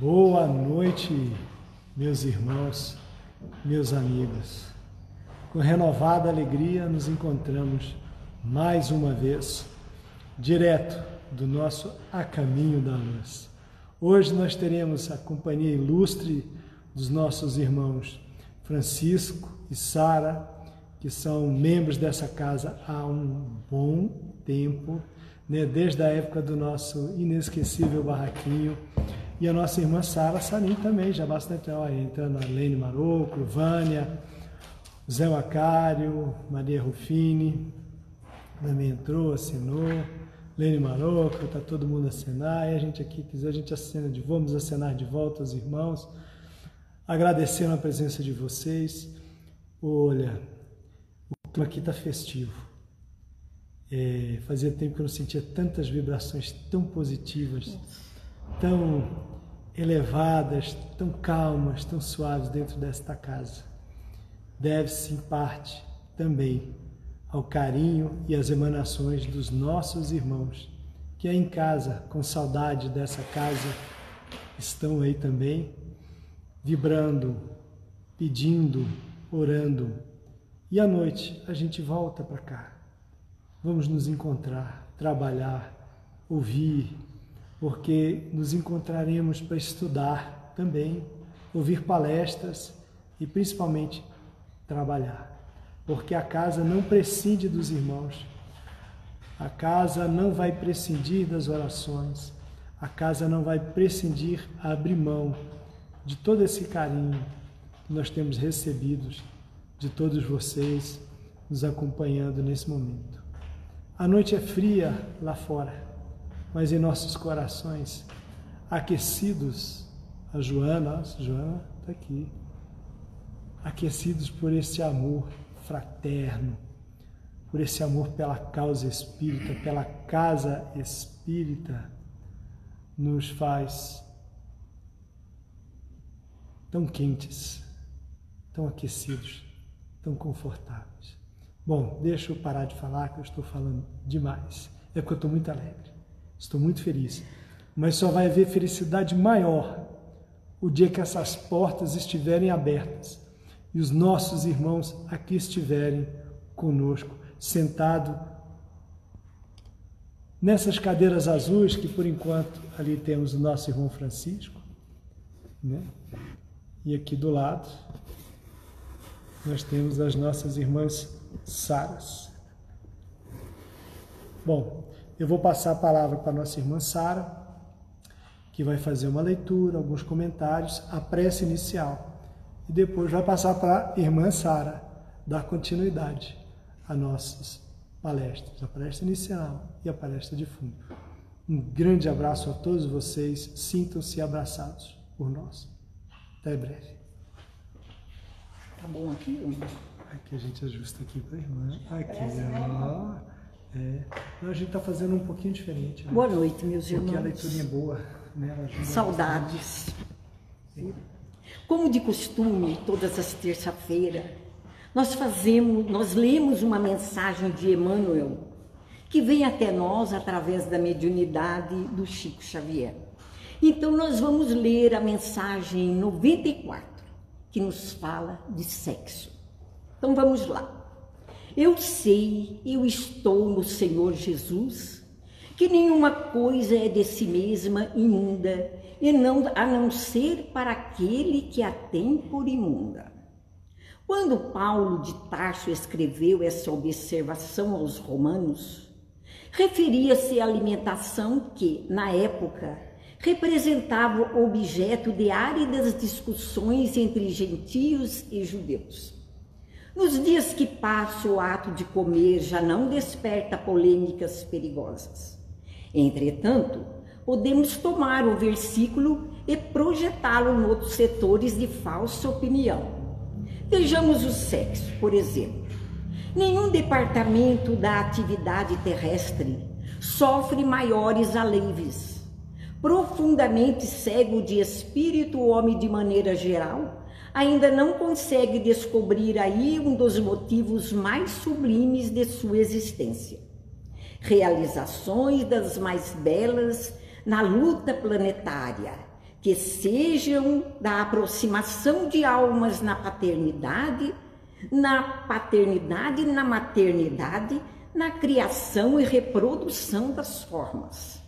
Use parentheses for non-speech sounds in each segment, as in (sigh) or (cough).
Boa noite, meus irmãos, meus amigos. Com renovada alegria nos encontramos mais uma vez, direto do nosso A Caminho da Luz. Hoje nós teremos a companhia ilustre dos nossos irmãos Francisco e Sara, que são membros dessa casa há um bom tempo, né? desde a época do nosso inesquecível barraquinho e a nossa irmã Sara Salim também, já bastante, ó, entrando a Lene Maroco, Vânia, Zé Macário, Maria Rufini, também entrou, assinou, Lene Maroco, está todo mundo acenar, e a gente aqui quiser, a gente acena de vamos acenar de volta aos irmãos, agradecendo a presença de vocês. Olha, o clima aqui está festivo. É, fazia tempo que eu não sentia tantas vibrações tão positivas tão elevadas, tão calmas, tão suaves dentro desta casa. Deve-se, em parte, também ao carinho e às emanações dos nossos irmãos, que é em casa, com saudade dessa casa, estão aí também, vibrando, pedindo, orando. E à noite a gente volta para cá. Vamos nos encontrar, trabalhar, ouvir, porque nos encontraremos para estudar também, ouvir palestras e principalmente trabalhar. Porque a casa não prescinde dos irmãos, a casa não vai prescindir das orações, a casa não vai prescindir, abrir mão de todo esse carinho que nós temos recebidos de todos vocês nos acompanhando nesse momento. A noite é fria lá fora mas em nossos corações aquecidos, a Joana, a Joana está aqui, aquecidos por esse amor fraterno, por esse amor pela causa espírita, pela casa espírita, nos faz tão quentes, tão aquecidos, tão confortáveis. Bom, deixa eu parar de falar que eu estou falando demais. É porque eu estou muito alegre. Estou muito feliz. Mas só vai haver felicidade maior o dia que essas portas estiverem abertas e os nossos irmãos aqui estiverem conosco, sentado nessas cadeiras azuis que por enquanto ali temos o nosso irmão Francisco, né? E aqui do lado nós temos as nossas irmãs Saras. Bom, eu vou passar a palavra para a nossa irmã Sara, que vai fazer uma leitura, alguns comentários, a prece inicial. E depois vai passar para a irmã Sara dar continuidade a nossas palestras, a palestra inicial e a palestra de fundo. Um grande abraço a todos vocês, sintam-se abraçados por nós. Até breve. Tá bom aqui? Aqui a gente ajusta aqui para a irmã. Aqui, ó. É. a gente está fazendo um pouquinho diferente. Né? Boa noite, meus irmãos. Porque a leitura é boa. Né? Saudades. Como de costume, todas as terça-feiras, nós fazemos, nós lemos uma mensagem de Emmanuel, que vem até nós através da mediunidade do Chico Xavier. Então nós vamos ler a mensagem 94, que nos fala de sexo. Então vamos lá. Eu sei, eu estou no Senhor Jesus, que nenhuma coisa é de si mesma imunda, e não a não ser para aquele que a tem por imunda. Quando Paulo de Tarso escreveu essa observação aos romanos, referia-se à alimentação que, na época, representava objeto de áridas discussões entre gentios e judeus. Nos dias que passa, o ato de comer já não desperta polêmicas perigosas. Entretanto, podemos tomar o versículo e projetá-lo em outros setores de falsa opinião. Vejamos o sexo, por exemplo. Nenhum departamento da atividade terrestre sofre maiores alívios. Profundamente cego de espírito, o homem de maneira geral ainda não consegue descobrir aí um dos motivos mais sublimes de sua existência. Realizações das mais belas na luta planetária, que sejam da aproximação de almas na paternidade, na paternidade, na maternidade, na criação e reprodução das formas.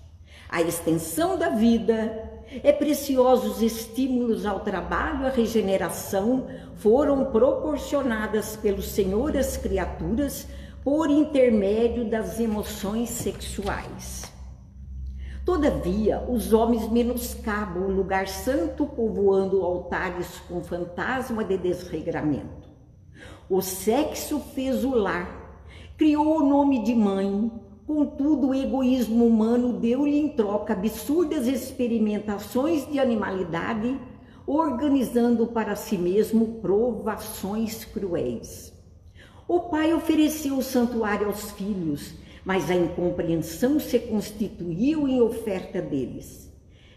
A extensão da vida é preciosos estímulos ao trabalho, à regeneração foram proporcionadas pelo Senhor às criaturas por intermédio das emoções sexuais. Todavia, os homens menoscabam o lugar santo, povoando altares com fantasma de desregramento. O sexo fez o lar, criou o nome de mãe, contudo o egoísmo humano deu-lhe em troca absurdas experimentações de animalidade, organizando para si mesmo provações cruéis. O pai ofereceu o santuário aos filhos, mas a incompreensão se constituiu em oferta deles.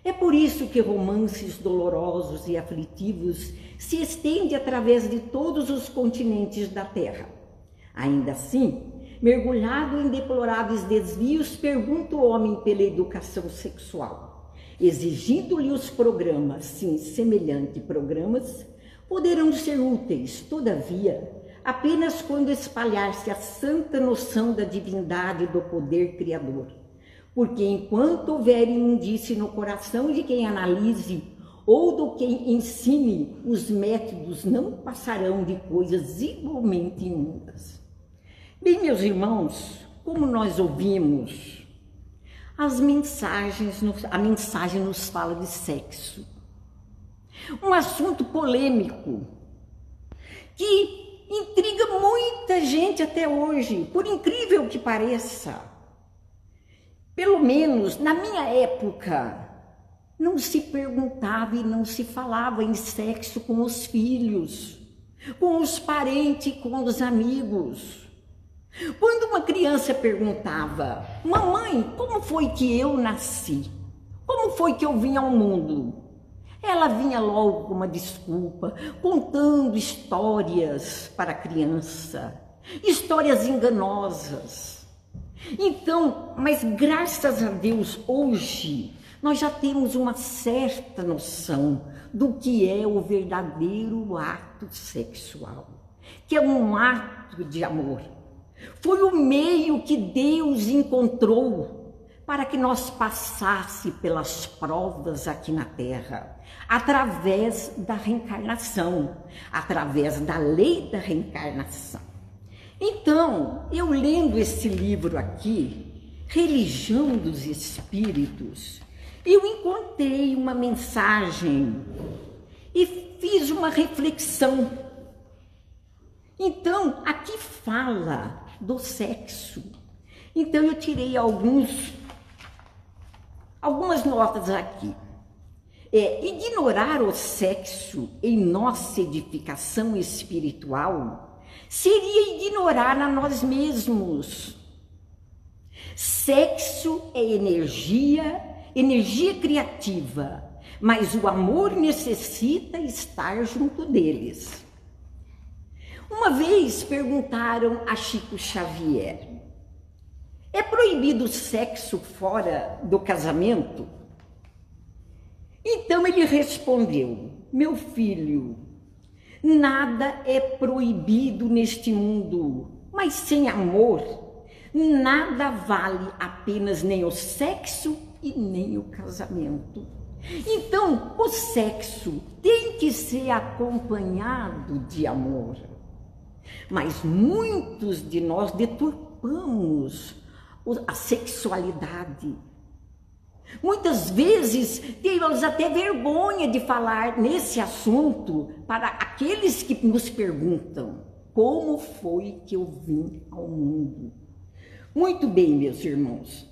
É por isso que romances dolorosos e aflitivos se estendem através de todos os continentes da Terra. Ainda assim, mergulhado em deploráveis desvios, pergunta o homem pela educação sexual, exigindo-lhe os programas, sim, semelhantes programas, poderão ser úteis, todavia, apenas quando espalhar-se a santa noção da divindade do poder criador. Porque enquanto houver imundície no coração de quem analise ou do quem ensine, os métodos não passarão de coisas igualmente imundas. Bem, meus irmãos, como nós ouvimos, as mensagens, a mensagem nos fala de sexo. Um assunto polêmico que intriga muita gente até hoje, por incrível que pareça. Pelo menos na minha época, não se perguntava e não se falava em sexo com os filhos, com os parentes, com os amigos. Quando uma criança perguntava, mamãe, como foi que eu nasci? Como foi que eu vim ao mundo? Ela vinha logo com uma desculpa, contando histórias para a criança, histórias enganosas. Então, mas graças a Deus, hoje, nós já temos uma certa noção do que é o verdadeiro ato sexual, que é um ato de amor. Foi o meio que Deus encontrou para que nós passasse pelas provas aqui na terra, através da reencarnação, através da lei da reencarnação. Então, eu lendo esse livro aqui, Religião dos Espíritos, eu encontrei uma mensagem e fiz uma reflexão. Então, aqui fala do sexo. Então, eu tirei alguns Algumas notas aqui. É, ignorar o sexo em nossa edificação espiritual seria ignorar a nós mesmos. Sexo é energia, energia criativa, mas o amor necessita estar junto deles. Uma vez perguntaram a Chico Xavier: é proibido o sexo fora do casamento? Então ele respondeu: Meu filho, nada é proibido neste mundo, mas sem amor, nada vale apenas nem o sexo e nem o casamento. Então, o sexo tem que ser acompanhado de amor. Mas muitos de nós deturpamos a sexualidade. Muitas vezes temos até vergonha de falar nesse assunto para aqueles que nos perguntam: como foi que eu vim ao mundo? Muito bem, meus irmãos.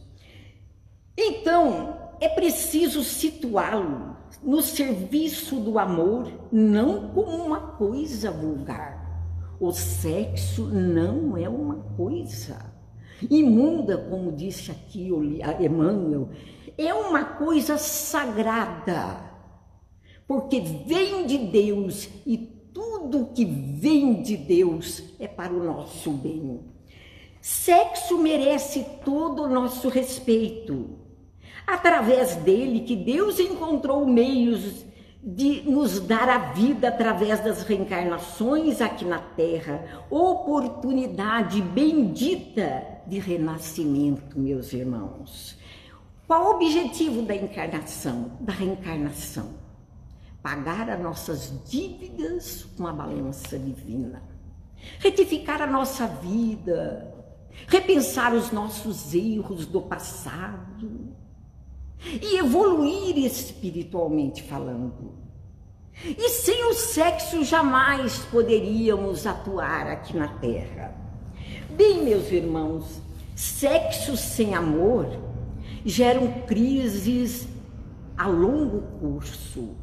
Então, é preciso situá-lo no serviço do amor, não como uma coisa vulgar. O sexo não é uma coisa Imunda, como disse aqui Emmanuel, é uma coisa sagrada, porque vem de Deus e tudo que vem de Deus é para o nosso bem. Sexo merece todo o nosso respeito. Através dele que Deus encontrou meios de nos dar a vida através das reencarnações aqui na Terra, oportunidade bendita de renascimento, meus irmãos. Qual o objetivo da encarnação, da reencarnação? Pagar as nossas dívidas com a balança divina, retificar a nossa vida, repensar os nossos erros do passado e evoluir espiritualmente falando. E sem o sexo jamais poderíamos atuar aqui na Terra. Bem, meus irmãos, sexo sem amor geram crises a longo curso,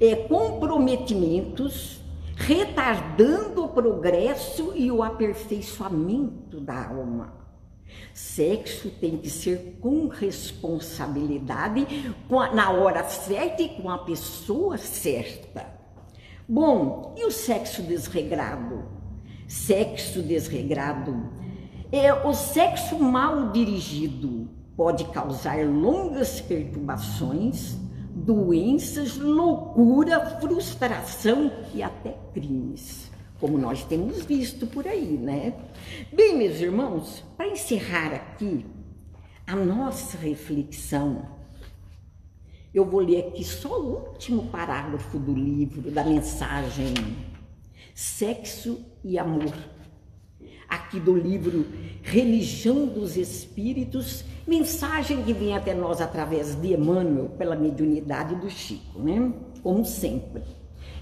é, comprometimentos, retardando o progresso e o aperfeiçoamento da alma. Sexo tem que ser com responsabilidade, na hora certa e com a pessoa certa. Bom, e o sexo desregrado? Sexo desregrado é o sexo mal dirigido, pode causar longas perturbações, doenças, loucura, frustração e até crimes como nós temos visto por aí, né? Bem, meus irmãos, para encerrar aqui a nossa reflexão, eu vou ler aqui só o último parágrafo do livro, da mensagem Sexo e Amor. Aqui do livro Religião dos Espíritos, mensagem que vem até nós através de Emmanuel, pela mediunidade do Chico, né? Como sempre.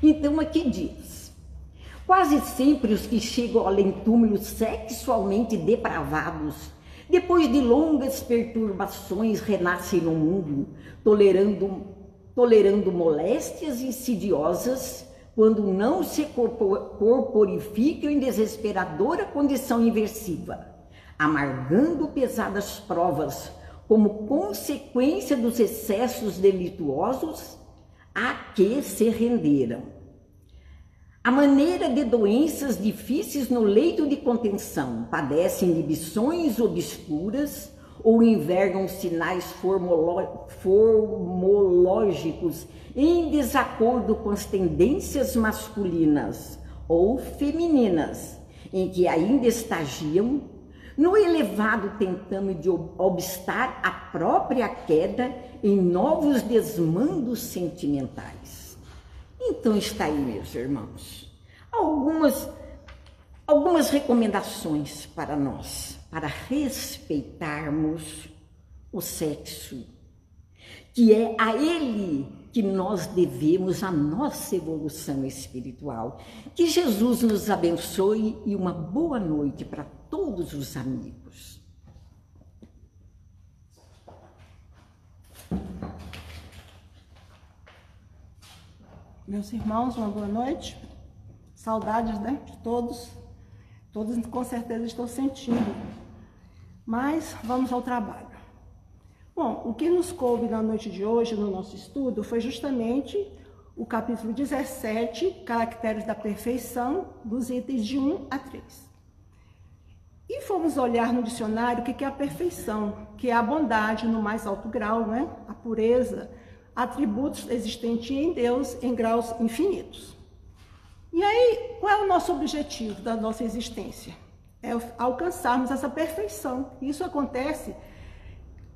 Então aqui diz: Quase sempre os que chegam ao além-túmulo sexualmente depravados, depois de longas perturbações, renascem no mundo, tolerando, tolerando moléstias insidiosas, quando não se corporificam em desesperadora condição inversiva, amargando pesadas provas como consequência dos excessos delituosos a que se renderam a maneira de doenças difíceis no leito de contenção, padecem inibições obscuras ou envergam sinais formológicos em desacordo com as tendências masculinas ou femininas, em que ainda estagiam no elevado tentando de obstar a própria queda em novos desmandos sentimentais. Então está aí, meus irmãos, algumas, algumas recomendações para nós, para respeitarmos o sexo, que é a ele que nós devemos a nossa evolução espiritual. Que Jesus nos abençoe e uma boa noite para todos os amigos. Meus irmãos, uma boa noite. Saudades né, de todos. Todos com certeza estão sentindo. Mas vamos ao trabalho. Bom, o que nos coube na noite de hoje no nosso estudo foi justamente o capítulo 17, Caracteres da Perfeição, dos itens de 1 a 3. E fomos olhar no dicionário o que é a perfeição, que é a bondade no mais alto grau, né? a pureza, atributos existentes em Deus em graus infinitos. E aí, qual é o nosso objetivo da nossa existência? É alcançarmos essa perfeição. Isso acontece,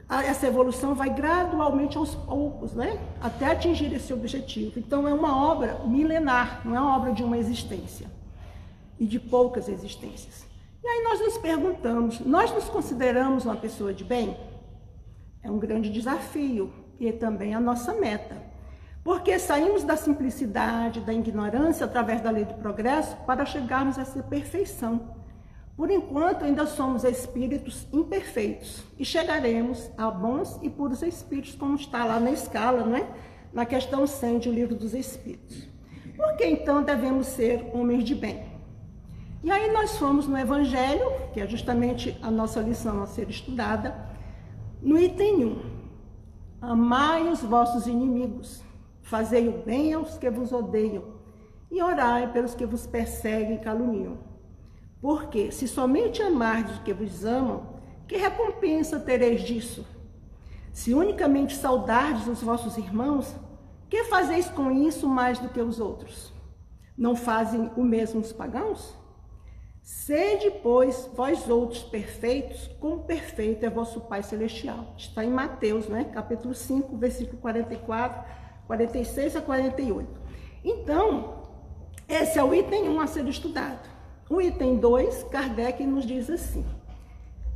essa evolução vai gradualmente aos poucos, né? Até atingir esse objetivo. Então, é uma obra milenar, não é uma obra de uma existência e de poucas existências. E aí nós nos perguntamos: nós nos consideramos uma pessoa de bem? É um grande desafio, e também a nossa meta. Porque saímos da simplicidade, da ignorância, através da lei do progresso, para chegarmos a essa perfeição. Por enquanto, ainda somos espíritos imperfeitos e chegaremos a bons e puros espíritos, como está lá na escala, não é? na questão 100 do Livro dos Espíritos. Por que então devemos ser homens de bem? E aí nós fomos no Evangelho, que é justamente a nossa lição a ser estudada, no item 1. Amai os vossos inimigos, fazei o bem aos que vos odeiam, e orai pelos que vos perseguem e caluniam. Porque, se somente amardes os que vos amam, que recompensa tereis disso? Se unicamente saudardes os vossos irmãos, que fazeis com isso mais do que os outros? Não fazem o mesmo os pagãos? Sede, pois, vós outros perfeitos, como perfeito é vosso Pai Celestial. Está em Mateus, né? capítulo 5, versículo 44, 46 a 48. Então, esse é o item 1 a ser estudado. O item 2, Kardec nos diz assim: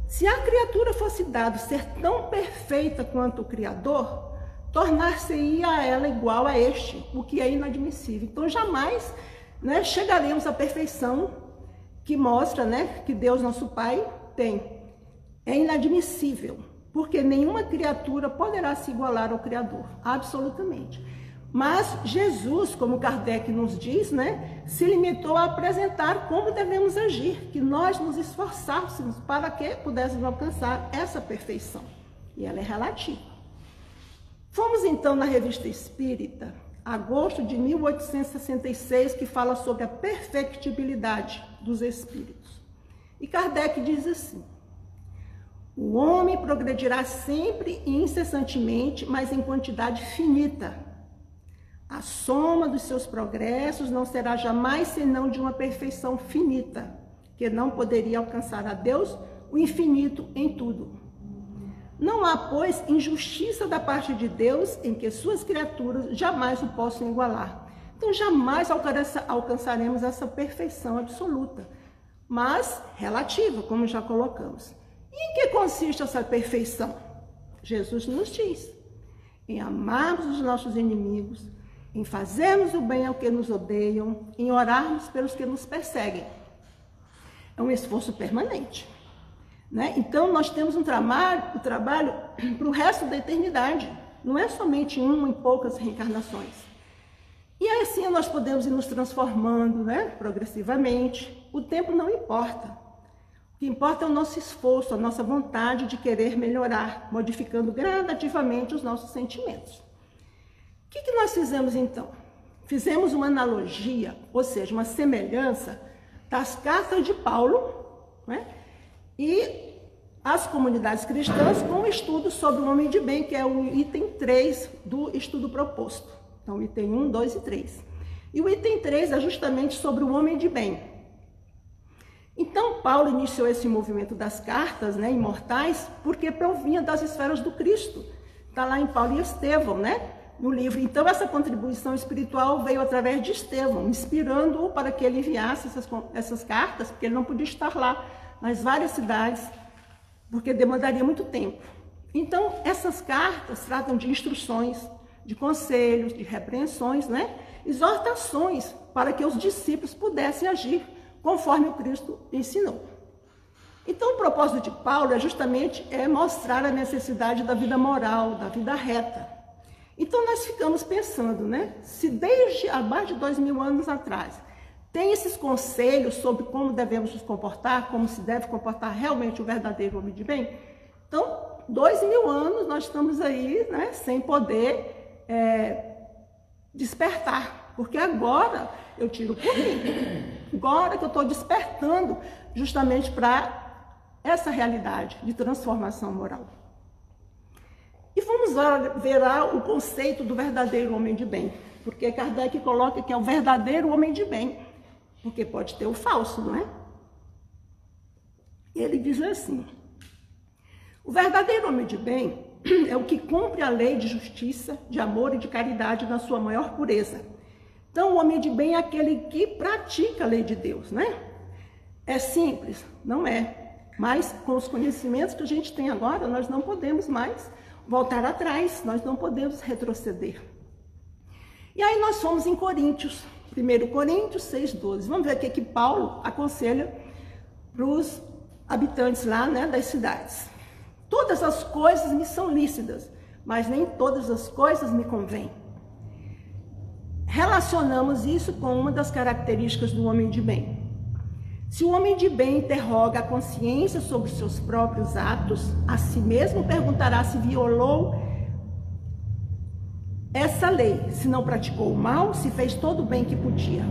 se a criatura fosse dado ser tão perfeita quanto o Criador, tornar-se-ia a ela igual a este, o que é inadmissível. Então, jamais né, chegaremos à perfeição que mostra né, que Deus, nosso Pai, tem. É inadmissível, porque nenhuma criatura poderá se igualar ao Criador, absolutamente. Mas Jesus, como Kardec nos diz, né, se limitou a apresentar como devemos agir, que nós nos esforçássemos para que pudéssemos alcançar essa perfeição. E ela é relativa. Fomos então na Revista Espírita, agosto de 1866, que fala sobre a perfectibilidade dos espíritos. E Kardec diz assim: o homem progredirá sempre e incessantemente, mas em quantidade finita a soma dos seus progressos não será jamais senão de uma perfeição finita, que não poderia alcançar a Deus o infinito em tudo. Não há, pois, injustiça da parte de Deus em que suas criaturas jamais o possam igualar. Então, jamais alcançaremos essa perfeição absoluta, mas relativa, como já colocamos. E em que consiste essa perfeição? Jesus nos diz: em amarmos os nossos inimigos, em fazermos o bem ao que nos odeiam, em orarmos pelos que nos perseguem. É um esforço permanente. Né? Então, nós temos um trabalho, um trabalho (clears throat) para o resto da eternidade. Não é somente uma em poucas reencarnações. E assim nós podemos ir nos transformando né? progressivamente. O tempo não importa. O que importa é o nosso esforço, a nossa vontade de querer melhorar, modificando gradativamente os nossos sentimentos. O que, que nós fizemos então? Fizemos uma analogia, ou seja, uma semelhança das cartas de Paulo né? e as comunidades cristãs com o estudo sobre o homem de bem, que é o item 3 do estudo proposto. Então, item 1, 2 e 3. E o item 3 é justamente sobre o homem de bem. Então, Paulo iniciou esse movimento das cartas né, imortais porque provinha das esferas do Cristo. Está lá em Paulo e Estevão, né? no livro. Então, essa contribuição espiritual veio através de Estevão, inspirando-o para que ele enviasse essas, essas cartas, porque ele não podia estar lá nas várias cidades, porque demandaria muito tempo. Então, essas cartas tratam de instruções, de conselhos, de repreensões, né? exortações para que os discípulos pudessem agir conforme o Cristo ensinou. Então, o propósito de Paulo é justamente é mostrar a necessidade da vida moral, da vida reta, então nós ficamos pensando, né? Se desde há mais de dois mil anos atrás tem esses conselhos sobre como devemos nos comportar, como se deve comportar realmente o verdadeiro homem de bem, então dois mil anos nós estamos aí, né? Sem poder é, despertar, porque agora eu tiro por mim, agora que eu estou despertando justamente para essa realidade de transformação moral. E vamos ver o conceito do verdadeiro homem de bem, porque Kardec coloca que é o verdadeiro homem de bem, porque pode ter o falso, não é? Ele diz assim: o verdadeiro homem de bem é o que cumpre a lei de justiça, de amor e de caridade na sua maior pureza. Então, o homem de bem é aquele que pratica a lei de Deus, né? É simples? Não é. Mas com os conhecimentos que a gente tem agora, nós não podemos mais voltar atrás, nós não podemos retroceder. E aí nós fomos em Coríntios, 1 Coríntios 6,12. Vamos ver o que, que Paulo aconselha para os habitantes lá né, das cidades. Todas as coisas me são lícitas, mas nem todas as coisas me convêm. Relacionamos isso com uma das características do homem de bem. Se o homem de bem interroga a consciência sobre seus próprios atos, a si mesmo perguntará se violou essa lei, se não praticou o mal, se fez todo o bem que podia.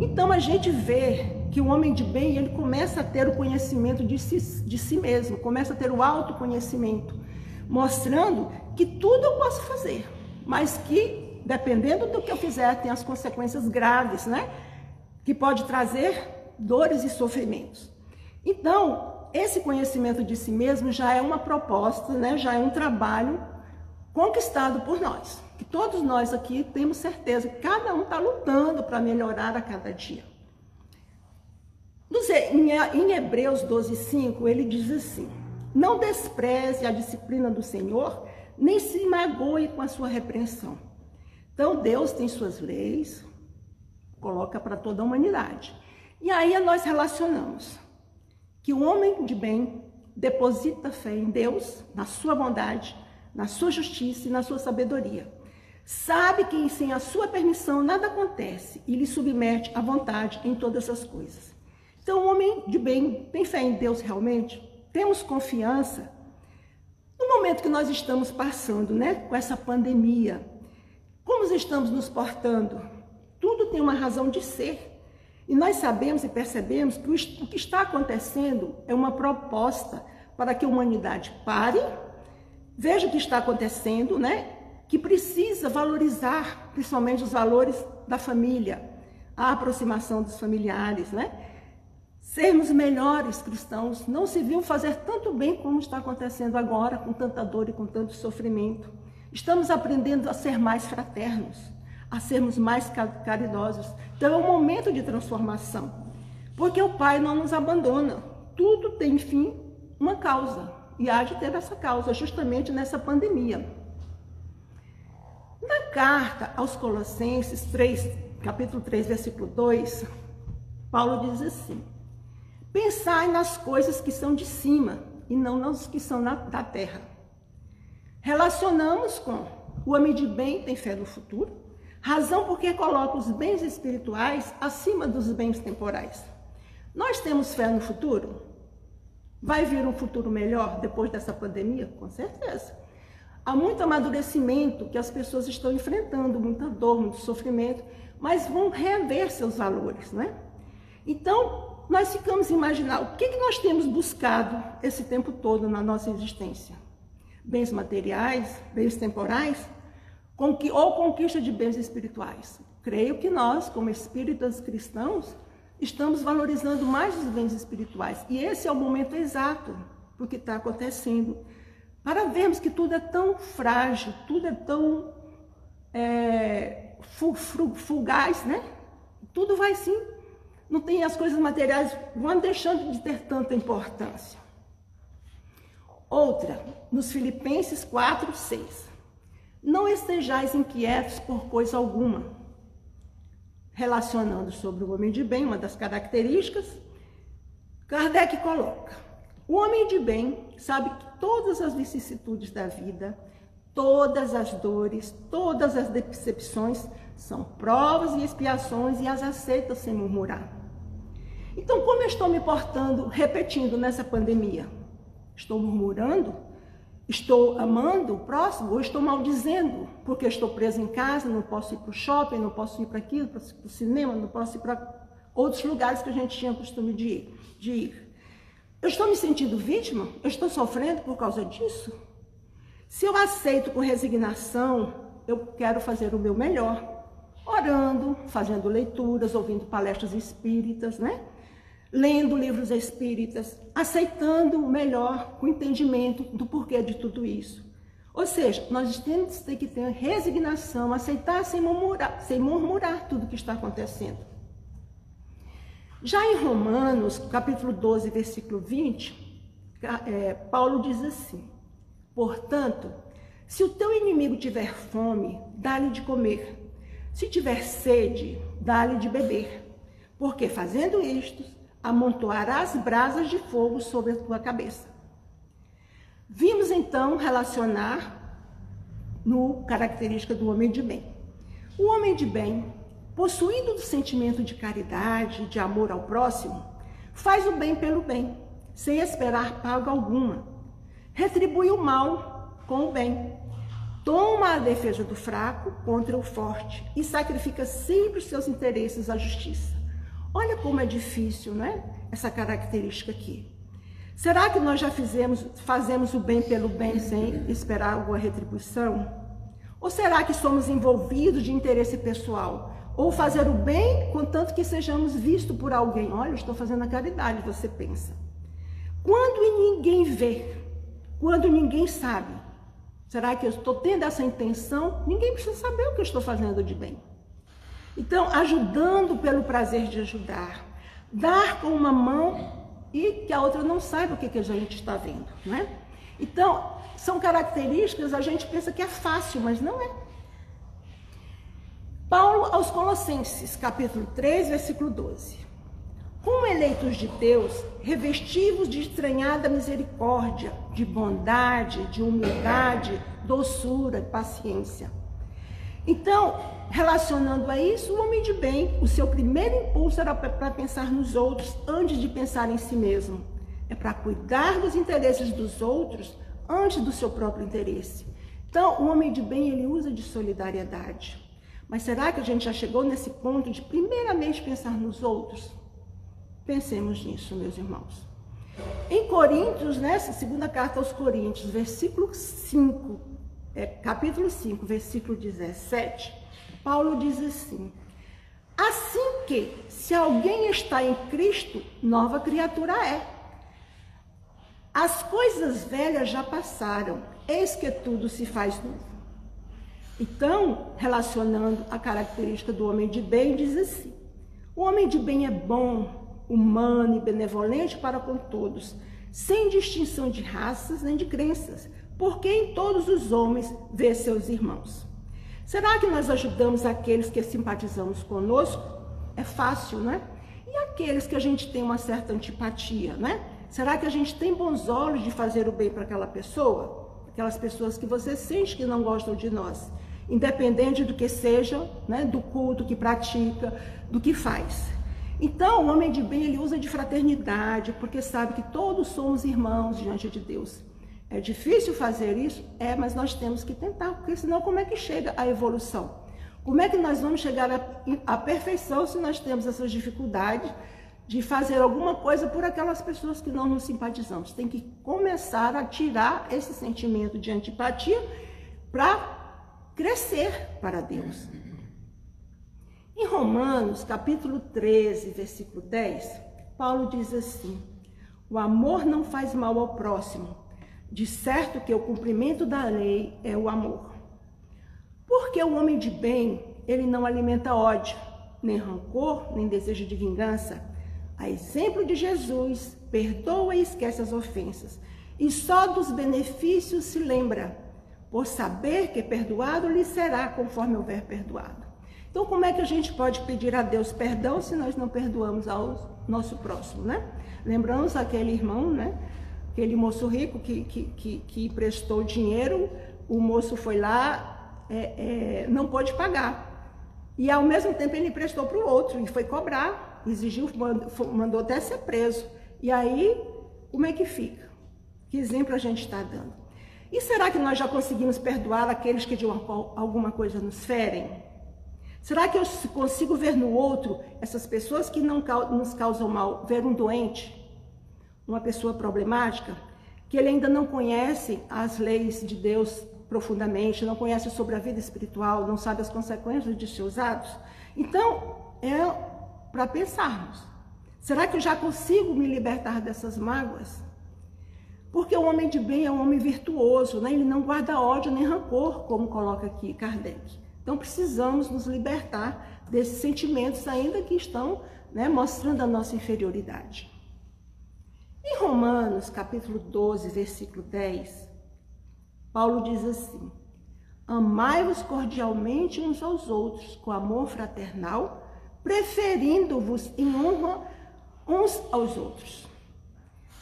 Então a gente vê que o homem de bem ele começa a ter o conhecimento de si, de si mesmo, começa a ter o autoconhecimento. mostrando que tudo eu posso fazer, mas que dependendo do que eu fizer tem as consequências graves, né? Que pode trazer dores e sofrimentos. Então, esse conhecimento de si mesmo já é uma proposta, né? Já é um trabalho conquistado por nós. Que todos nós aqui temos certeza que cada um está lutando para melhorar a cada dia. Em Hebreus 12, 5, ele diz assim: Não despreze a disciplina do Senhor, nem se magoe com a sua repreensão. Então, Deus tem suas leis, coloca para toda a humanidade. E aí nós relacionamos que o homem de bem deposita fé em Deus, na sua bondade, na sua justiça e na sua sabedoria. Sabe que sem a sua permissão nada acontece e lhe submete à vontade em todas as coisas. Então, o homem de bem tem fé em Deus realmente? Temos confiança? No momento que nós estamos passando, né, com essa pandemia, como estamos nos portando? Tudo tem uma razão de ser. E nós sabemos e percebemos que o que está acontecendo é uma proposta para que a humanidade pare, veja o que está acontecendo, né? Que precisa valorizar principalmente os valores da família, a aproximação dos familiares, né? Sermos melhores cristãos, não se viu fazer tanto bem como está acontecendo agora, com tanta dor e com tanto sofrimento. Estamos aprendendo a ser mais fraternos, a sermos mais caridosos. Então é um momento de transformação, porque o Pai não nos abandona. Tudo tem, enfim, uma causa, e há de ter essa causa, justamente nessa pandemia. Na carta aos Colossenses 3, capítulo 3, versículo 2, Paulo diz assim: Pensai nas coisas que são de cima e não nas que são na, da terra. Relacionamos com o homem de bem tem fé no futuro, razão porque coloca os bens espirituais acima dos bens temporais. Nós temos fé no futuro? Vai vir um futuro melhor depois dessa pandemia? Com certeza. Há muito amadurecimento que as pessoas estão enfrentando, muita dor, muito sofrimento, mas vão rever seus valores, né? Então, nós ficamos a imaginar o que, que nós temos buscado esse tempo todo na nossa existência. Bens materiais, bens temporais, ou conquista de bens espirituais. Creio que nós, como espíritas cristãos, estamos valorizando mais os bens espirituais. E esse é o momento exato do que está acontecendo. Para vermos que tudo é tão frágil, tudo é tão é, fugaz, né? Tudo vai sim não tem as coisas materiais, vão deixando de ter tanta importância. Outra, nos Filipenses 4, 6. Não estejais inquietos por coisa alguma. Relacionando sobre o homem de bem, uma das características, Kardec coloca: o homem de bem sabe que todas as vicissitudes da vida, todas as dores, todas as decepções são provas e expiações e as aceita sem murmurar. Então, como eu estou me portando, repetindo nessa pandemia? Estou murmurando? Estou amando o próximo ou estou maldizendo? Porque estou preso em casa, não posso ir para o shopping, não posso ir para aquilo, para o cinema, não posso ir para outros lugares que a gente tinha costume de ir, de ir. Eu estou me sentindo vítima? Eu estou sofrendo por causa disso? Se eu aceito com resignação, eu quero fazer o meu melhor, orando, fazendo leituras, ouvindo palestras espíritas, né? Lendo livros espíritas, aceitando melhor o entendimento do porquê de tudo isso. Ou seja, nós temos que ter resignação, aceitar sem murmurar, sem murmurar tudo que está acontecendo. Já em Romanos, capítulo 12, versículo 20, é, Paulo diz assim: Portanto, se o teu inimigo tiver fome, dá-lhe de comer. Se tiver sede, dá-lhe de beber. Porque fazendo isto, amontoarás brasas de fogo sobre a tua cabeça. Vimos então relacionar no característica do homem de bem. O homem de bem, possuído do sentimento de caridade, de amor ao próximo, faz o bem pelo bem, sem esperar paga alguma. Retribui o mal com o bem. Toma a defesa do fraco contra o forte e sacrifica sempre os seus interesses à justiça. Olha como é difícil, né? Essa característica aqui. Será que nós já fizemos, fazemos o bem pelo bem sem esperar alguma retribuição? Ou será que somos envolvidos de interesse pessoal? Ou fazer o bem, contanto que sejamos vistos por alguém? Olha, estou fazendo a caridade, você pensa. Quando ninguém vê, quando ninguém sabe, será que eu estou tendo essa intenção? Ninguém precisa saber o que eu estou fazendo de bem. Então, ajudando pelo prazer de ajudar, dar com uma mão e que a outra não saiba o que, que a gente está vendo, né? Então, são características, a gente pensa que é fácil, mas não é. Paulo aos Colossenses, capítulo 3, versículo 12. Como eleitos de Deus, revestivos de estranhada misericórdia, de bondade, de humildade, doçura, paciência. Então, relacionando a isso, o homem de bem, o seu primeiro impulso era para pensar nos outros antes de pensar em si mesmo. É para cuidar dos interesses dos outros antes do seu próprio interesse. Então, o homem de bem, ele usa de solidariedade. Mas será que a gente já chegou nesse ponto de primeiramente pensar nos outros? Pensemos nisso, meus irmãos. Em Coríntios, nessa segunda carta aos Coríntios, versículo 5, é, capítulo 5, versículo 17, Paulo diz assim: Assim que, se alguém está em Cristo, nova criatura é. As coisas velhas já passaram, eis que tudo se faz novo. Então, relacionando a característica do homem de bem, diz assim: O homem de bem é bom, humano e benevolente para com todos, sem distinção de raças nem de crenças, porque em todos os homens vê seus irmãos. Será que nós ajudamos aqueles que simpatizamos conosco? É fácil, né? E aqueles que a gente tem uma certa antipatia, né? Será que a gente tem bons olhos de fazer o bem para aquela pessoa? Aquelas pessoas que você sente que não gostam de nós, independente do que seja, né? Do culto que pratica, do que faz. Então, o homem de bem, ele usa de fraternidade, porque sabe que todos somos irmãos diante de Deus. É difícil fazer isso? É, mas nós temos que tentar, porque senão como é que chega a evolução? Como é que nós vamos chegar à perfeição se nós temos essas dificuldades de fazer alguma coisa por aquelas pessoas que não nos simpatizamos? Tem que começar a tirar esse sentimento de antipatia para crescer para Deus. Em Romanos, capítulo 13, versículo 10, Paulo diz assim: O amor não faz mal ao próximo de certo que o cumprimento da lei é o amor. Porque o homem de bem, ele não alimenta ódio, nem rancor, nem desejo de vingança. A exemplo de Jesus, perdoa e esquece as ofensas, e só dos benefícios se lembra, por saber que perdoado lhe será conforme houver perdoado. Então, como é que a gente pode pedir a Deus perdão se nós não perdoamos ao nosso próximo, né? Lembramos aquele irmão, né? Aquele moço rico que, que, que, que emprestou dinheiro, o moço foi lá, é, é, não pôde pagar. E ao mesmo tempo ele emprestou para o outro e foi cobrar, exigiu, mandou até ser preso. E aí, como é que fica? Que exemplo a gente está dando? E será que nós já conseguimos perdoar aqueles que de alguma coisa nos ferem? Será que eu consigo ver no outro essas pessoas que não nos causam mal, ver um doente, uma pessoa problemática, que ele ainda não conhece as leis de Deus profundamente, não conhece sobre a vida espiritual, não sabe as consequências de seus atos. Então, é para pensarmos: será que eu já consigo me libertar dessas mágoas? Porque o homem de bem é um homem virtuoso, né? ele não guarda ódio nem rancor, como coloca aqui Kardec. Então, precisamos nos libertar desses sentimentos, ainda que estão né, mostrando a nossa inferioridade. Em Romanos, capítulo 12, versículo 10, Paulo diz assim: Amai-vos cordialmente uns aos outros, com amor fraternal, preferindo-vos em honra uns aos outros.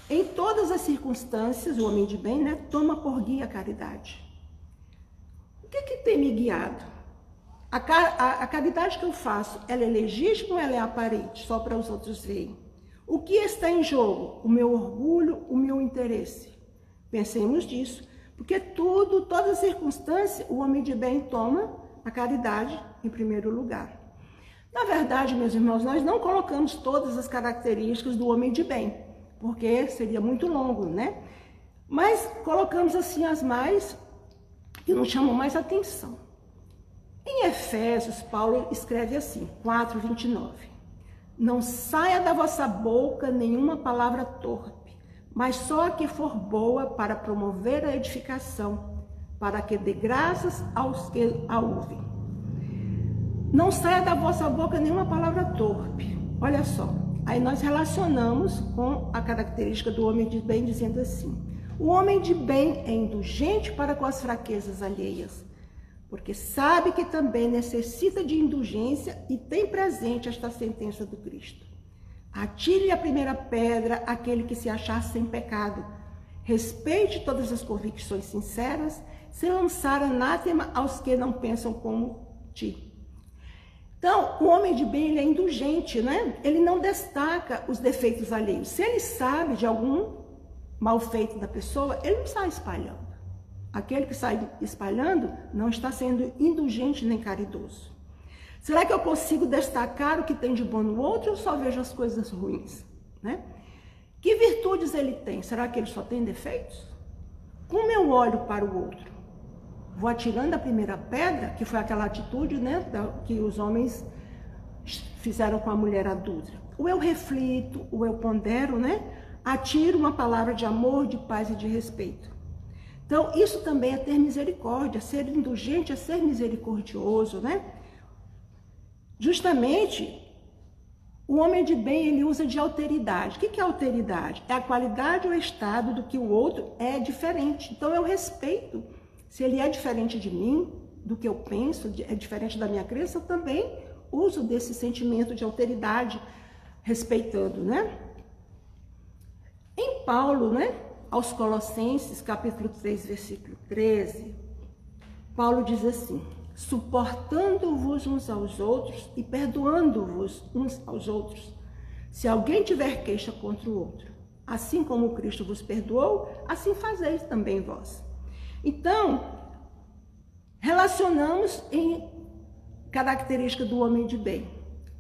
Em todas as circunstâncias, o homem de bem né, toma por guia a caridade. O que, que tem me guiado? A, a, a caridade que eu faço, ela é legítima ou ela é aparente, só para os outros verem? O que está em jogo? O meu orgulho, o meu interesse. Pensemos nisso, porque tudo, toda circunstância, o homem de bem toma a caridade em primeiro lugar. Na verdade, meus irmãos, nós não colocamos todas as características do homem de bem. porque seria muito longo, né? Mas colocamos assim as mais que nos chamam mais atenção. Em Efésios, Paulo escreve assim, 4, 29. Não saia da vossa boca nenhuma palavra torpe, mas só a que for boa para promover a edificação, para que dê graças aos que a ouvem. Não saia da vossa boca nenhuma palavra torpe. Olha só, aí nós relacionamos com a característica do homem de bem, dizendo assim: o homem de bem é indulgente para com as fraquezas alheias, porque sabe que também necessita de indulgência e tem presente esta sentença do Cristo. Atire a primeira pedra aquele que se achar sem pecado. Respeite todas as convicções sinceras, sem lançar anátema aos que não pensam como ti. Então, o homem de bem ele é indulgente, né? Ele não destaca os defeitos alheios. Se ele sabe de algum mal feito da pessoa, ele não sai espalhando. Aquele que sai espalhando não está sendo indulgente nem caridoso. Será que eu consigo destacar o que tem de bom no outro ou só vejo as coisas ruins? Né? Que virtudes ele tem? Será que ele só tem defeitos? Como eu olho para o outro? Vou atirando a primeira pedra, que foi aquela atitude né, que os homens fizeram com a mulher adulta. Ou eu reflito, ou eu pondero, né? atira uma palavra de amor, de paz e de respeito. Então, isso também é ter misericórdia, ser indulgente é ser misericordioso, né? Justamente, o homem de bem, ele usa de alteridade. O que é alteridade? É a qualidade ou estado do que o outro é diferente. Então, eu respeito. Se ele é diferente de mim, do que eu penso, é diferente da minha crença, eu também uso desse sentimento de alteridade, respeitando, né? Em Paulo, né, aos Colossenses, capítulo 3, versículo 13, Paulo diz assim: suportando-vos uns aos outros e perdoando-vos uns aos outros, se alguém tiver queixa contra o outro. Assim como Cristo vos perdoou, assim fazeis também vós. Então, relacionamos em característica do homem de bem.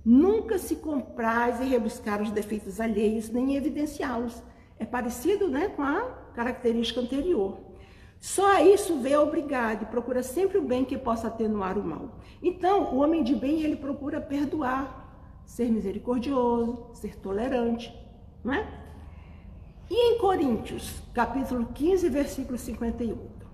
Nunca se compraz em rebuscar os defeitos alheios, nem evidenciá-los é parecido né, com a característica anterior. Só isso vê obrigado e procura sempre o bem que possa atenuar o mal. Então, o homem de bem, ele procura perdoar, ser misericordioso, ser tolerante, não é? E em Coríntios, capítulo 15, versículo 58.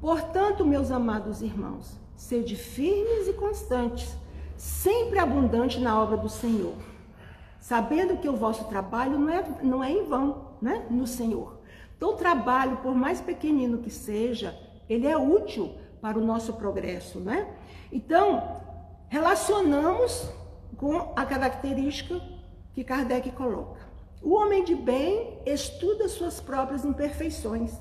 Portanto, meus amados irmãos, sede firmes e constantes, sempre abundante na obra do Senhor, sabendo que o vosso trabalho não é, não é em vão né, no Senhor. Então, o trabalho, por mais pequenino que seja, ele é útil para o nosso progresso, né? Então, relacionamos com a característica que Kardec coloca. O homem de bem estuda suas próprias imperfeições,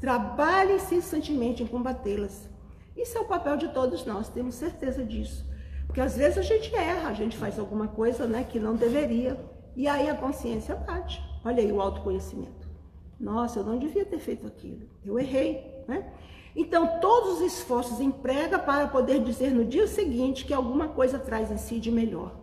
trabalha incessantemente em combatê-las. Isso é o papel de todos nós, temos certeza disso. Porque às vezes a gente erra, a gente faz alguma coisa né, que não deveria, e aí a consciência bate. Olha aí o autoconhecimento. Nossa, eu não devia ter feito aquilo. Eu errei, né? Então, todos os esforços emprega para poder dizer no dia seguinte que alguma coisa traz em si de melhor.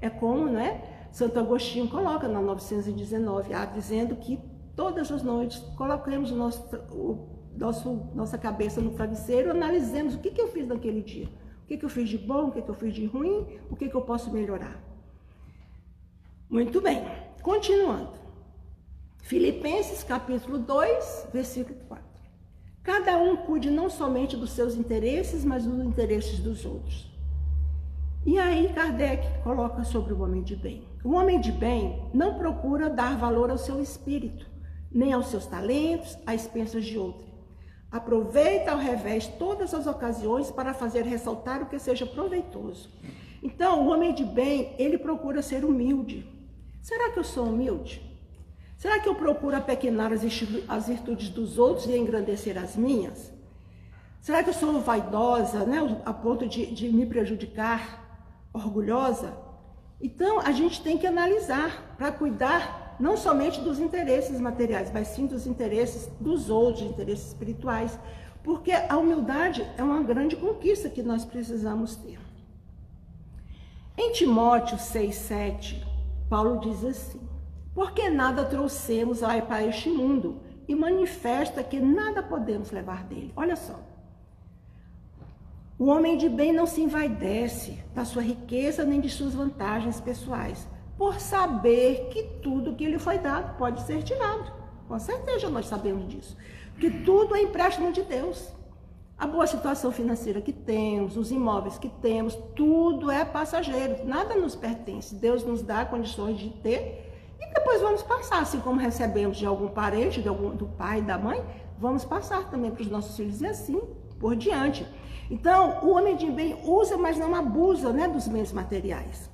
É como, né? Santo Agostinho coloca na 919, a dizendo que todas as noites coloquemos o nosso, o nosso, nossa cabeça no travesseiro, analisemos o que, que eu fiz naquele dia. O que, que eu fiz de bom, o que, que eu fiz de ruim, o que, que eu posso melhorar. Muito bem, continuando. Filipenses capítulo 2, versículo 4. Cada um cuide não somente dos seus interesses, mas dos interesses dos outros. E aí Kardec coloca sobre o homem de bem. O homem de bem não procura dar valor ao seu espírito, nem aos seus talentos, às expensas de outro. Aproveita ao revés todas as ocasiões para fazer ressaltar o que seja proveitoso. Então, o homem de bem, ele procura ser humilde. Será que eu sou humilde? Será que eu procuro apequenar as, virtudes dos outros e engrandecer as minhas? Será que eu sou vaidosa, né, a ponto de, de me prejudicar, orgulhosa? Então, a gente tem que analisar para cuidar não somente dos interesses materiais, mas sim dos interesses dos outros, interesses espirituais, porque a humildade é uma grande conquista que nós precisamos ter. Em Timóteo 6,7, Paulo diz assim: porque nada trouxemos para este mundo e manifesta que nada podemos levar dele. Olha só. O homem de bem não se envaidece da sua riqueza nem de suas vantagens pessoais, por saber que tudo que lhe foi dado pode ser tirado. Com certeza nós sabemos disso. Porque tudo é empréstimo de Deus. A boa situação financeira que temos, os imóveis que temos, tudo é passageiro, nada nos pertence. Deus nos dá condições de ter depois vamos passar, assim como recebemos de algum parente, de algum, do pai, da mãe, vamos passar também para os nossos filhos e assim por diante. Então, o homem de bem usa, mas não abusa né, dos bens materiais.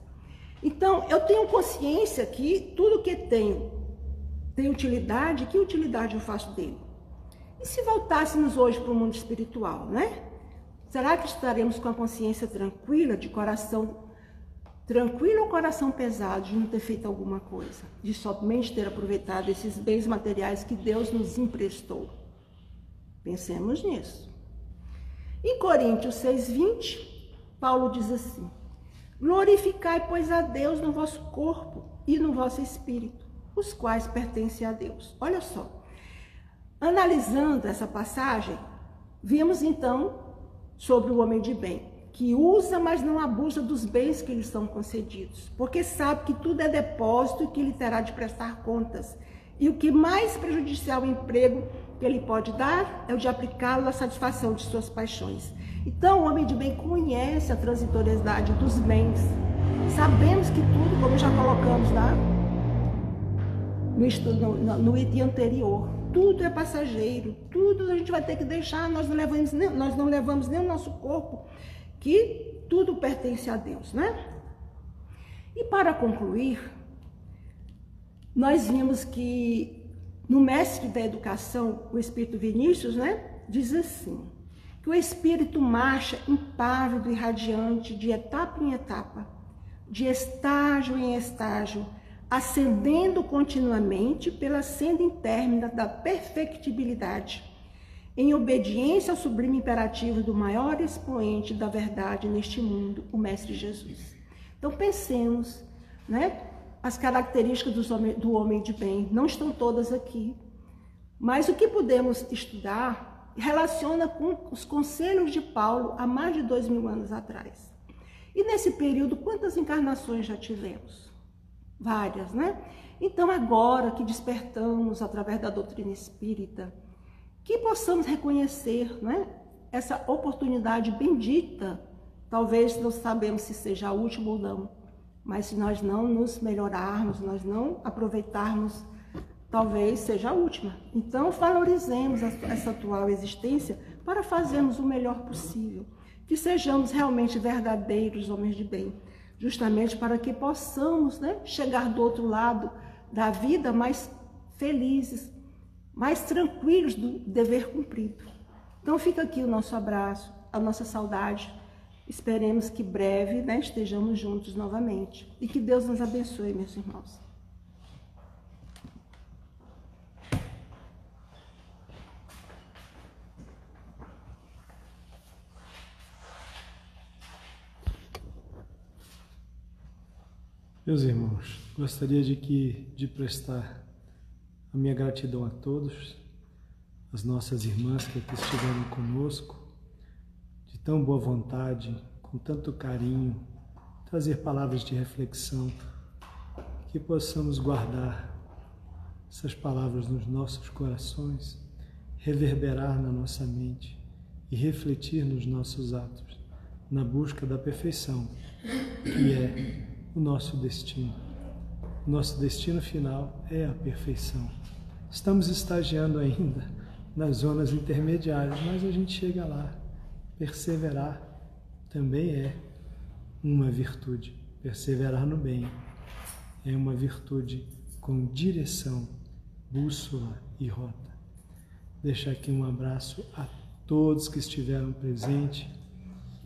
Então, eu tenho consciência que tudo que tenho tem utilidade, que utilidade eu faço dele? E se voltássemos hoje para o mundo espiritual, né? Será que estaremos com a consciência tranquila, de coração tranquilo ou coração pesado de não ter feito alguma coisa, de somente ter aproveitado esses bens materiais que Deus nos emprestou? Pensemos nisso. Em Coríntios 6:20, Paulo diz assim: Glorificai, pois, a Deus no vosso corpo e no vosso espírito, os quais pertencem a Deus. Olha só. Analisando essa passagem, vimos então sobre o homem de bem, que usa, mas não abusa dos bens que lhe são concedidos, porque sabe que tudo é depósito e que ele terá de prestar contas. E o que mais prejudicial ao emprego que ele pode dar é o de aplicá-lo à satisfação de suas paixões. Então, o homem de bem conhece a transitoriedade dos bens. Sabemos que tudo, como já colocamos lá no, estudo, no, no item anterior, tudo é passageiro, tudo a gente vai ter que deixar, nós não levamos nem, nós não levamos nem o nosso corpo, que tudo pertence a Deus, né? E para concluir, nós vimos que no mestre da educação, o Espírito Vinícius, né, diz assim, que o Espírito marcha impávido e radiante de etapa em etapa, de estágio em estágio, ascendendo continuamente pela senda interna da perfectibilidade, em obediência ao sublime imperativo do maior expoente da verdade neste mundo, o Mestre Jesus. Então pensemos, né? As características do homem de bem não estão todas aqui, mas o que podemos estudar relaciona com os conselhos de Paulo há mais de dois mil anos atrás. E nesse período, quantas encarnações já tivemos? várias, né? Então, agora que despertamos através da doutrina espírita, que possamos reconhecer né, essa oportunidade bendita. Talvez não sabemos se seja a última ou não, mas se nós não nos melhorarmos, nós não aproveitarmos, talvez seja a última. Então, valorizemos essa atual existência para fazermos o melhor possível. Que sejamos realmente verdadeiros homens de bem justamente para que possamos né, chegar do outro lado da vida mais felizes, mais tranquilos do dever cumprido. Então fica aqui o nosso abraço, a nossa saudade. Esperemos que breve né, estejamos juntos novamente. E que Deus nos abençoe, meus irmãos. Meus irmãos, gostaria de que de prestar a minha gratidão a todos, as nossas irmãs que aqui estiveram conosco, de tão boa vontade, com tanto carinho, trazer palavras de reflexão, que possamos guardar essas palavras nos nossos corações, reverberar na nossa mente e refletir nos nossos atos, na busca da perfeição, que é o nosso destino. O nosso destino final é a perfeição. Estamos estagiando ainda nas zonas intermediárias, mas a gente chega lá. Perseverar também é uma virtude. Perseverar no bem é uma virtude com direção, bússola e rota. Deixar aqui um abraço a todos que estiveram presentes,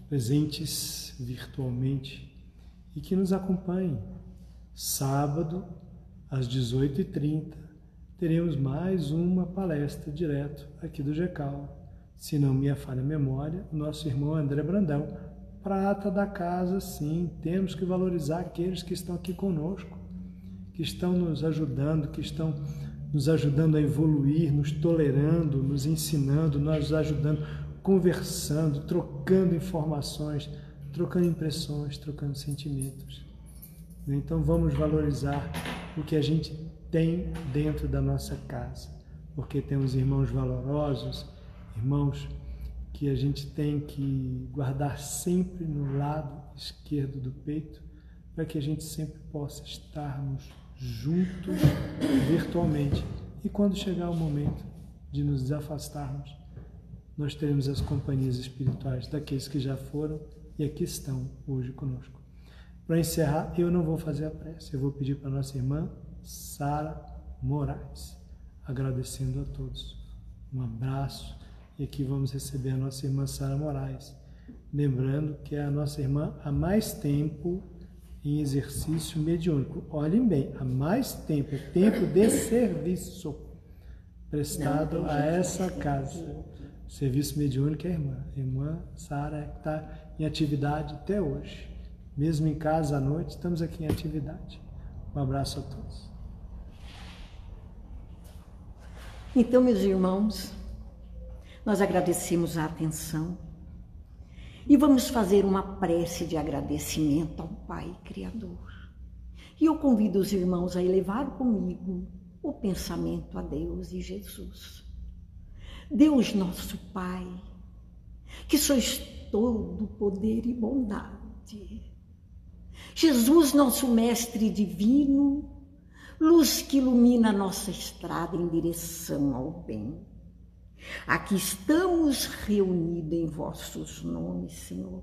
presentes virtualmente e que nos acompanhe. Sábado, às 18h30, teremos mais uma palestra direto aqui do GECAL. Se não me falha a memória, nosso irmão André Brandão, prata da casa, sim, temos que valorizar aqueles que estão aqui conosco, que estão nos ajudando, que estão nos ajudando a evoluir, nos tolerando, nos ensinando, nos ajudando, conversando, trocando informações, trocando impressões, trocando sentimentos. Então vamos valorizar o que a gente tem dentro da nossa casa, porque temos irmãos valorosos, irmãos que a gente tem que guardar sempre no lado esquerdo do peito, para que a gente sempre possa estarmos juntos virtualmente. E quando chegar o momento de nos desafastarmos, nós teremos as companhias espirituais daqueles que já foram e aqui estão hoje conosco. Para encerrar, eu não vou fazer a prece, eu vou pedir para nossa irmã Sara Moraes, agradecendo a todos. Um abraço e aqui vamos receber a nossa irmã Sara Moraes, lembrando que é a nossa irmã há mais tempo em exercício mediúnico. Olhem bem, há mais tempo, é tempo de serviço prestado a essa casa. Serviço mediúnico é a irmã. A irmã Sara está em atividade até hoje. Mesmo em casa à noite, estamos aqui em atividade. Um abraço a todos. Então, meus irmãos, nós agradecemos a atenção e vamos fazer uma prece de agradecimento ao Pai Criador. E eu convido os irmãos a elevar comigo o pensamento a Deus e Jesus. Deus nosso Pai, que sois todo poder e bondade. Jesus, nosso Mestre Divino, luz que ilumina nossa estrada em direção ao bem. Aqui estamos reunidos em vossos nomes, Senhor,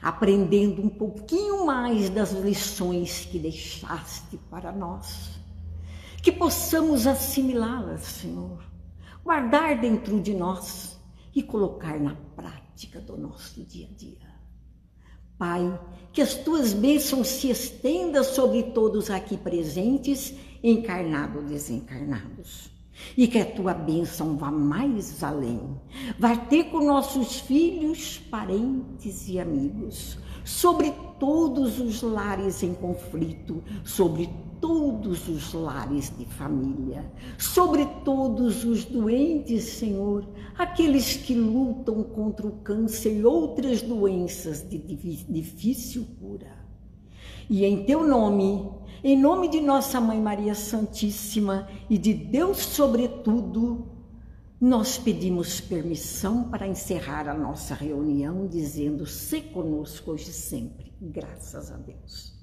aprendendo um pouquinho mais das lições que deixaste para nós. Que possamos assimilá-las, Senhor, guardar dentro de nós e colocar na prática do nosso dia a dia. Pai, que as tuas bênçãos se estendam sobre todos aqui presentes, encarnados ou desencarnados. E que a tua bênção vá mais além. Vai ter com nossos filhos, parentes e amigos, sobre todos os lares em conflito, sobre todos os lares de família, sobre todos os doentes, Senhor, aqueles que lutam contra o câncer e outras doenças de difícil cura. E em teu nome, em nome de nossa Mãe Maria Santíssima e de Deus sobretudo, nós pedimos permissão para encerrar a nossa reunião dizendo: se conosco hoje e sempre, graças a Deus.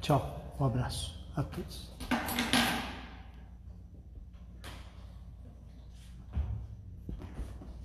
Tchau, um abraço a todos.